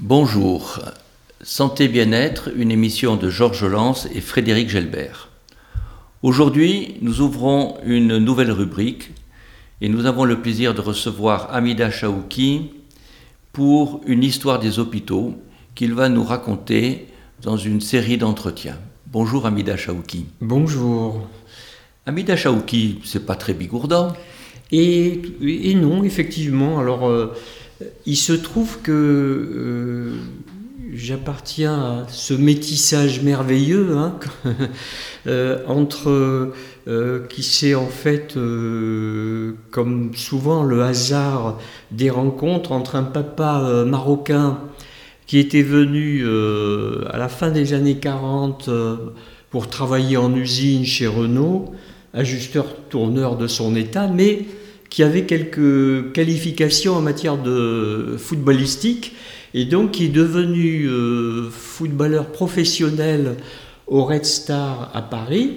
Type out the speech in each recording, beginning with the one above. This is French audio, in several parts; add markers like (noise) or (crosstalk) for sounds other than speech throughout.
Bonjour. Santé Bien-être, une émission de Georges Lance et Frédéric Gelbert. Aujourd'hui, nous ouvrons une nouvelle rubrique et nous avons le plaisir de recevoir Amida Chaouki pour une histoire des hôpitaux qu'il va nous raconter dans une série d'entretiens. Bonjour Amida Chaouki. Bonjour. Amida Chaouki, c'est pas très bigourdant. Et, et non, effectivement. Alors, euh, il se trouve que euh, j'appartiens à ce métissage merveilleux hein, (laughs) euh, entre qui c'est en fait comme souvent le hasard des rencontres entre un papa marocain qui était venu à la fin des années 40 pour travailler en usine chez Renault, ajusteur tourneur de son état, mais qui avait quelques qualifications en matière de footballistique et donc qui est devenu euh, footballeur professionnel au Red Star à Paris.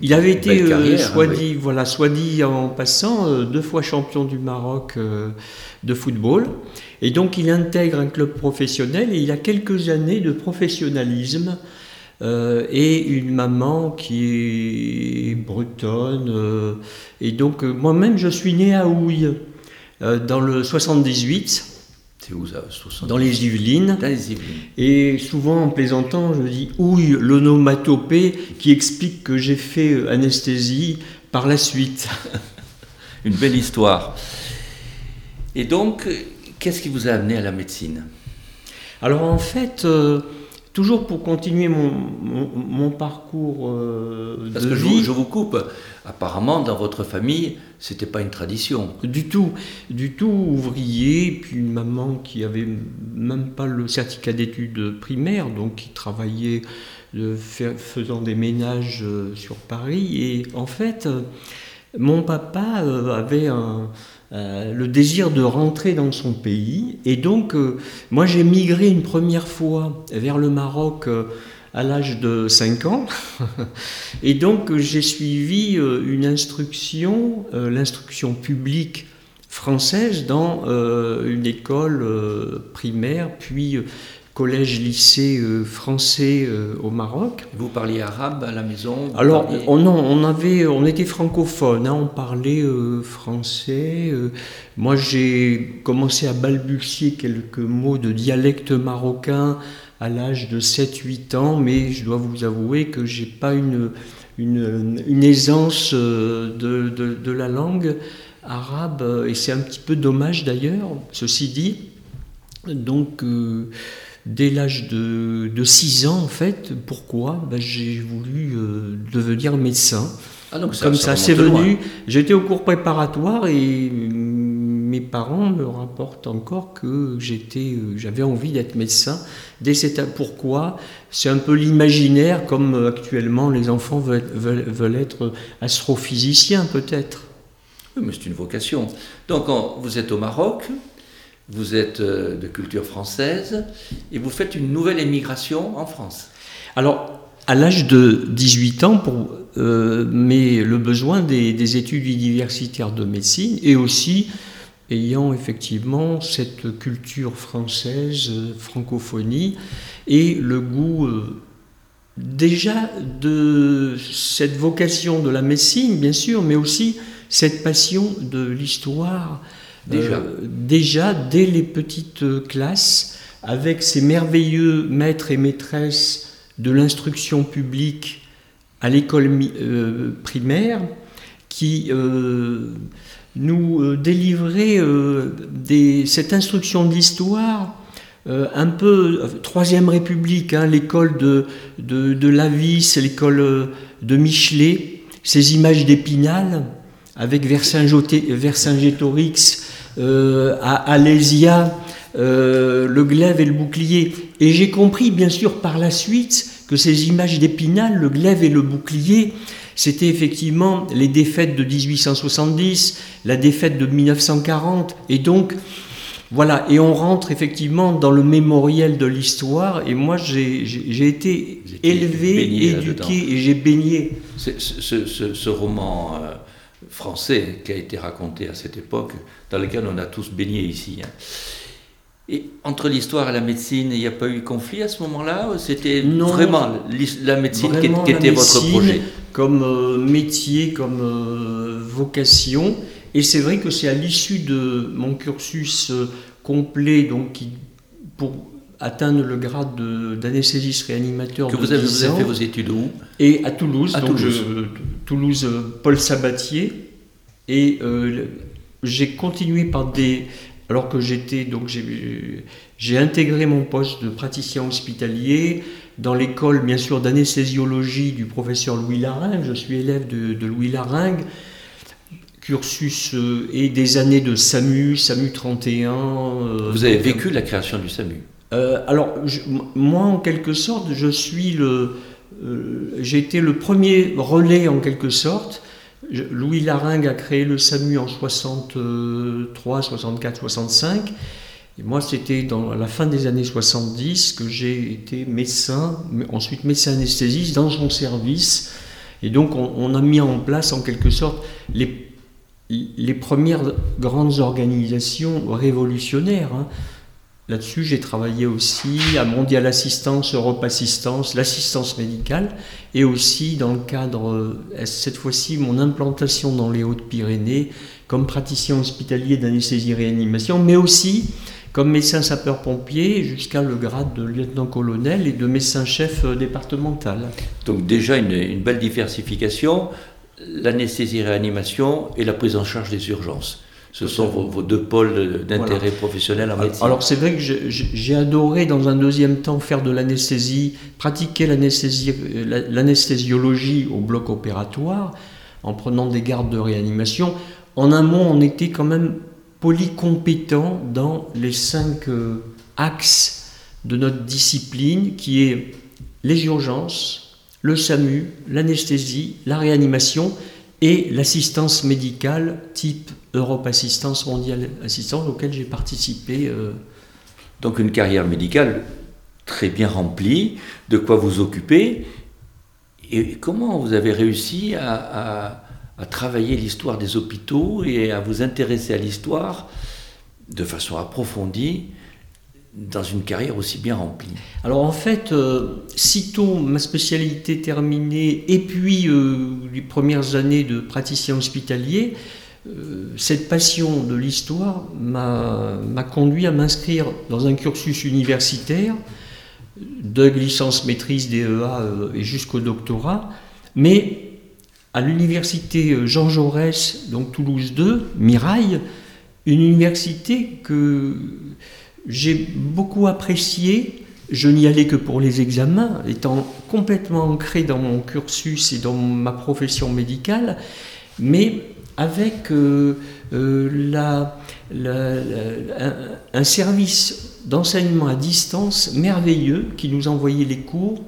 Il avait été, euh, soit, hein, dit, voilà, soit dit en passant, euh, deux fois champion du Maroc de football. Et donc il intègre un club professionnel et il a quelques années de professionnalisme euh, et une maman qui est bretonne. Euh, et donc, euh, moi-même, je suis né à Houille, dans le 78. C'est où ça Dans les Yvelines. Dans les Yvelines. Et souvent, en plaisantant, je dis Houille, l'onomatopée qui explique que j'ai fait anesthésie par la suite. (laughs) une belle histoire. Et donc, qu'est-ce qui vous a amené à la médecine? Alors, en fait. Toujours pour continuer mon, mon, parcours euh, Parce que Je, vous coupe. Apparemment, dans votre famille, c'était pas une tradition. Du tout, du tout ouvrier. Puis une maman qui avait même pas le certificat d'études primaires, donc qui travaillait de, faisant des ménages euh, sur Paris. Et en fait, mon papa euh, avait un, euh, le désir de rentrer dans son pays. Et donc, euh, moi, j'ai migré une première fois vers le Maroc à l'âge de 5 ans. (laughs) et donc, j'ai suivi une instruction, l'instruction publique française, dans une école primaire, puis collège-lycée euh, français euh, au Maroc. Vous parliez arabe à la maison Alors, on, on, avait, on était francophone, hein, on parlait euh, français. moi, j'ai commencé à balbutier quelques mots de dialecte marocain à l'âge de 7-8 ans, mais je dois vous avouer que j'ai pas une, une, une aisance de, de, de, la langue arabe, et c'est un petit peu dommage d'ailleurs, ceci dit. Donc, dès l'âge de, de, 6 ans, en fait. Pourquoi ben, J'ai voulu euh, devenir médecin. Ah, donc Comme ça, c'est venu. J'étais au cours préparatoire et mes parents me rapportent encore que j'étais, euh, j'avais envie d'être médecin. Dès cette, pourquoi? C'est un peu l'imaginaire, comme euh, actuellement les enfants veulent, veulent, être astrophysiciens peut-être. Oui, mais c'est une vocation. Donc, vous êtes au Maroc, vous êtes euh, de culture française et vous faites une nouvelle émigration en France. Alors, à l'âge de 18 ans, euh, mais le besoin des, études universitaires de médecine et aussi ayant effectivement cette culture française, francophonie, et le goût euh, déjà de cette vocation de la médecine, bien sûr, mais aussi cette passion de l'histoire Déjà. Euh, déjà, dès les petites classes, avec ces merveilleux maîtres et maîtresses de l'instruction publique à l'école euh, primaire, qui euh, nous délivraient cette instruction de l'histoire un peu Troisième République, hein, l'école de, de, de Lavis, l'école de Michelet, ces images d'Épinal avec Vercingétorix euh, à Alésia, euh, le glaive et le bouclier. Et j'ai compris, bien sûr, par la suite, que ces images d'Épinal, le glaive et le bouclier, c'était effectivement les défaites de 1870, la défaite de 1940, et donc voilà, et on rentre effectivement dans le mémoriel de l'histoire, et moi j'ai été élevé, éduqué, et j'ai baigné. Ce, ce, roman euh, français qui a été raconté à cette époque, dans lequel on a tous baigné ici. Hein. Et entre l'histoire et la médecine, il n'y a pas eu conflit à ce moment-là C'était vraiment la médecine qui, était votre projet? Comme euh, métier, comme euh, vocation. Et c'est vrai que c'est à l'issue de mon cursus euh, complet, donc pour atteindre le grade d'anesthésiste réanimateur. Que vous, avez, vous avez, fait vos études où? Et à Toulouse, à donc Toulouse, Toulouse Paul Sabatier. Et j'ai continué par des alors que j'étais donc j'ai intégré mon poste de praticien hospitalier dans l'école bien sûr d'anesthésiologie du professeur Louis Laringue. Je suis élève de, Louis Laringue. Cursus euh, et des années de SAMU, SAMU 31. Euh, Vous avez vécu la création du SAMU euh, Alors, moi, en quelque sorte, je le. j'ai été le premier relais, en quelque sorte, Louis Laringue a créé le SAMU en 63, 64, 65. Et moi, c'était dans la fin des années 70 que j'ai été médecin, ensuite médecin anesthésiste dans son service. Et donc, on, a mis en place en quelque sorte les, les premières grandes organisations révolutionnaires. Hein. Là-dessus, j'ai travaillé aussi à Mondial Assistance, Europe Assistance, l'assistance médicale, et aussi dans le cadre, euh, cette fois-ci, mon implantation dans les Hautes-Pyrénées comme praticien hospitalier d'anesthésie-réanimation, mais aussi comme médecin sapeur-pompier jusqu'à le grade de lieutenant-colonel et de médecin-chef euh, départemental. Donc déjà une belle diversification, l'anesthésie-réanimation et la prise en charge des urgences. Ce sont vos, deux pôles d'intérêt professionnel en médecine. Alors c'est vrai que j'ai adoré dans un deuxième temps faire de l'anesthésie, pratiquer l'anesthésiologie au bloc opératoire en prenant des gardes de réanimation. En un mot, on était quand même polycompétent dans les cinq euh, axes de notre discipline qui est les urgences, le SAMU, l'anesthésie, la réanimation et l'assistance médicale type Europe Assistance, Mondiale Assistance, auquel j'ai participé. Euh. Donc une carrière médicale très bien remplie, de quoi vous occuper. Et comment vous avez réussi à, travailler l'histoire des hôpitaux et à vous intéresser à l'histoire de façon approfondie dans une carrière aussi bien remplie. Alors en fait, euh, sitôt ma spécialité terminée et puis euh, les premières années de praticien hospitalier, euh, cette passion de l'histoire m'a conduit à m'inscrire dans un cursus universitaire de licence maîtrise DEA euh, et jusqu'au doctorat, mais à l'université Jean Jaurès, donc Toulouse 2, Mirail, une université que j'ai beaucoup appréciée. Je n'y allais que pour les examens, étant complètement ancré dans mon cursus et dans ma profession médicale, mais avec euh, euh, un, service d'enseignement à distance merveilleux qui nous envoyait les cours,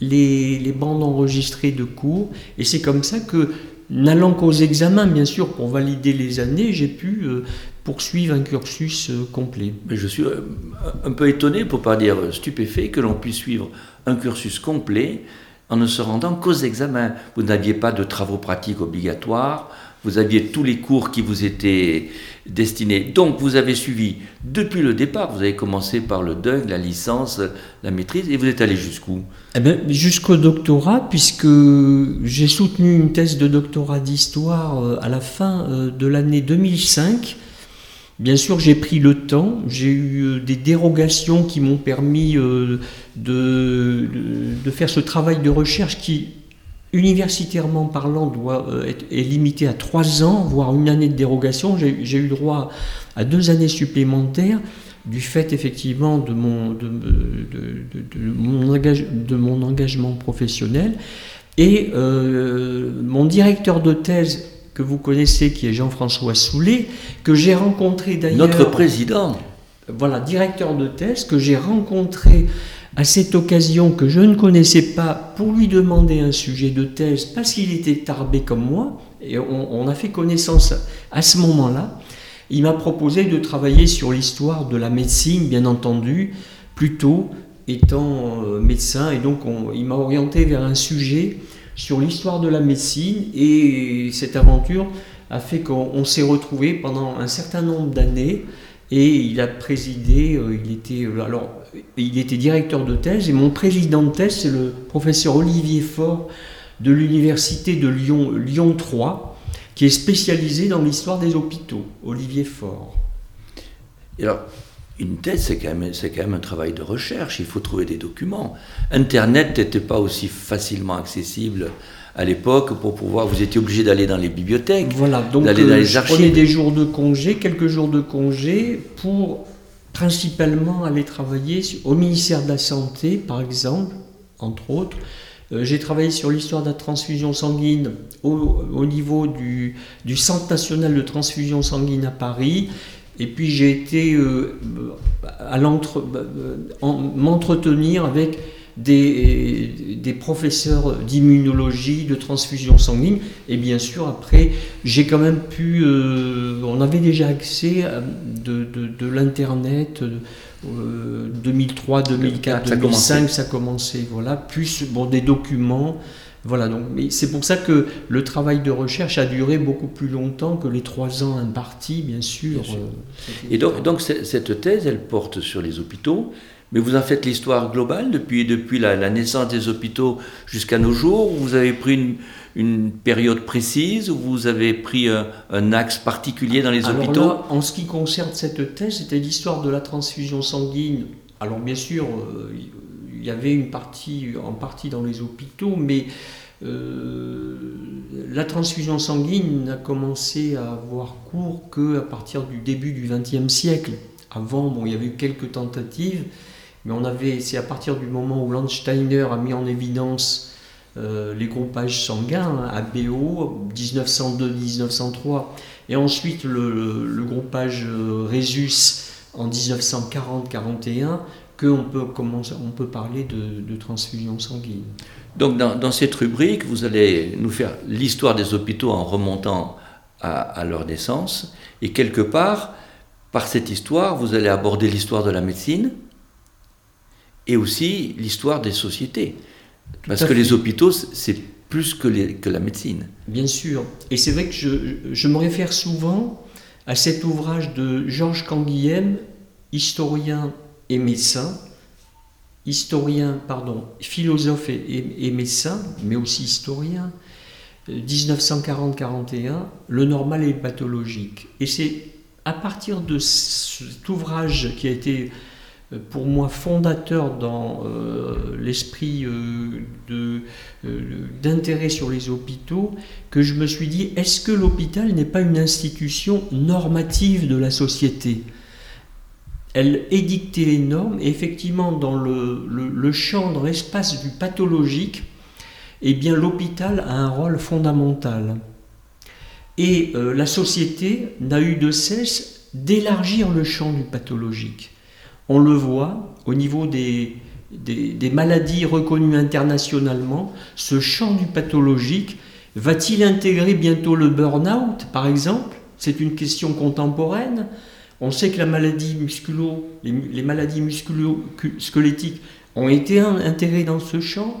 les, bandes enregistrées de cours. Et c'est comme ça que, n'allant qu'aux examens, bien sûr, pour valider les années, j'ai pu euh, poursuivre un cursus complet. Mais je suis un peu étonné, pour pas dire stupéfait, que l'on puisse suivre un cursus complet en ne se rendant qu'aux examens. Vous n'aviez pas de travaux pratiques obligatoires, vous aviez tous les cours qui vous étaient destinés. Donc vous avez suivi depuis le départ, vous avez commencé par le DUG, la licence, la maîtrise, et vous êtes allé jusqu'où? Eh ben, Jusqu'au doctorat, puisque j'ai soutenu une thèse de doctorat d'histoire euh, à la fin euh, de l'année 2005 Bien sûr, j'ai pris le temps, j'ai eu euh, des dérogations qui m'ont permis euh, de, faire ce travail de recherche qui, universitairement parlant, doit euh, être, est limité à trois ans, voire une année de dérogation. J'ai eu droit à deux années supplémentaires du fait effectivement de mon engagement professionnel. Et mon directeur de thèse que vous connaissez, qui est Jean-François Soulet, que j'ai rencontré d'ailleurs. Notre président. Voilà, directeur de thèse, que j'ai rencontré à cette occasion que je ne connaissais pas pour lui demander un sujet de thèse parce qu'il était tarbé comme moi, et on, a fait connaissance à ce moment-là. Il m'a proposé de travailler sur l'histoire de la médecine, bien entendu, plutôt étant euh, médecin, et donc il m'a orienté vers un sujet sur l'histoire de la médecine et cette aventure a fait qu'on s'est retrouvé pendant un certain nombre d'années Et il a présidé, il était, alors, il était directeur de thèse, et mon président de thèse, c'est le professeur Olivier Faure de l'université de Lyon, Lyon 3, qui est spécialisé dans l'histoire des hôpitaux, Olivier Faure. alors, une thèse, c'est quand, même, quand même un travail de recherche, il faut trouver des documents. Internet n'était pas aussi facilement accessible à l'époque pour pouvoir. Vous étiez obligé d'aller dans les bibliothèques, voilà, donc d'aller dans euh, les archives. Prenais des jours de congé, quelques jours de congé, pour principalement aller travailler au ministère de la Santé, par exemple, entre autres. Euh, j'ai travaillé sur l'histoire de la transfusion sanguine au, niveau du, du, Centre national de transfusion sanguine à Paris. Et puis j'ai été euh, à m'entretenir avec des, des professeurs d'immunologie, de transfusion sanguine, et bien sûr après j'ai quand même pu, euh, on avait déjà accès à de, de, de l'internet, 2003, 2004, 2005 ça commençait, voilà, plus bon, des documents, voilà, donc, c'est pour ça que le travail de recherche a duré beaucoup plus longtemps que les trois ans impartis, bien sûr. Bien sûr. Et donc, donc cette thèse, elle porte sur les hôpitaux, mais vous en faites l'histoire globale depuis, depuis la, naissance des hôpitaux jusqu'à nos jours. Vous avez pris une, une période précise ou vous avez pris un, axe particulier dans les Alors hôpitaux là, En ce qui concerne cette thèse, c'était l'histoire de la transfusion sanguine. Alors bien sûr, euh, il y avait une partie, en partie dans les hôpitaux, mais euh, la transfusion sanguine n'a commencé à avoir cours qu'à partir du début du XXe siècle. Avant, bon, il y avait eu quelques tentatives, mais on avait, c'est à partir du moment où Landsteiner a mis en évidence euh, les groupages sanguins, hein, ABO, 1902-1903, et ensuite le, groupage euh, Rhesus en 1940-41, qu'on peut, commencer, on peut parler de, transfusion sanguine. Donc dans, cette rubrique, vous allez nous faire l'histoire des hôpitaux en remontant à, à leur naissance, et quelque part, par cette histoire, vous allez aborder l'histoire de la médecine, et aussi l'histoire des sociétés. Parce que les hôpitaux, c'est plus que, les, que, la médecine. Bien sûr. Et c'est vrai que je, je, me réfère souvent à cet ouvrage de Georges Canguilhem, historien et médecin, historien, pardon, philosophe et, médecin, mais aussi historien, 1940-41, euh, Le normal et le pathologique. Et c'est à partir de cet ouvrage qui a été pour moi fondateur dans euh, l'esprit euh, euh, d'intérêt sur les hôpitaux que je me suis dit est-ce que l'hôpital n'est pas une institution normative de la société? Elle édictait les normes et effectivement dans le, le, champ, l'espace du pathologique, eh bien l'hôpital a un rôle fondamental. Et la société n'a eu de cesse d'élargir le champ du pathologique. On le voit au niveau des, des, maladies reconnues internationalement, ce champ du pathologique va-t-il intégrer bientôt le burn-out, par exemple? C'est une question contemporaine. On sait que la maladie musculo, les, maladies musculo-squelettiques ont été intégrées dans ce champ.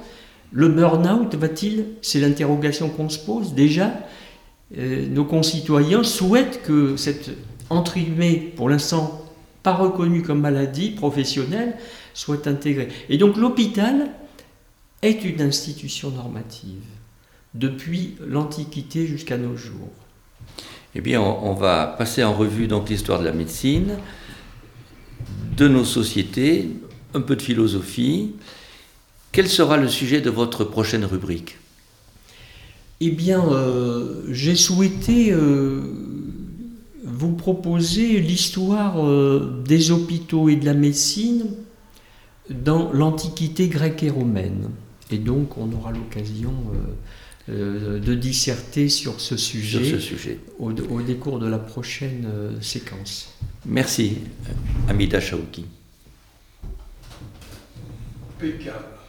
Le burn-out va-t-il? C'est l'interrogation qu'on se pose. Déjà, euh, nos concitoyens souhaitent que cette, entre pour l'instant, pas reconnu comme maladie professionnelle soit intégrée. Et donc l'hôpital est une institution normative depuis l'Antiquité jusqu'à nos jours. Eh bien, on, va passer en revue donc l'histoire de la médecine, de nos sociétés, un peu de philosophie. Quel sera le sujet de votre prochaine rubrique? Eh bien, euh, j'ai souhaité euh, vous proposer l'histoire euh, des hôpitaux et de la médecine dans l'Antiquité grecque et romaine. Et donc, on aura l'occasion de disserter sur ce sujet, sur ce sujet. Au, décours de la prochaine séquence. Merci, Amida Shaouki. Impeccable.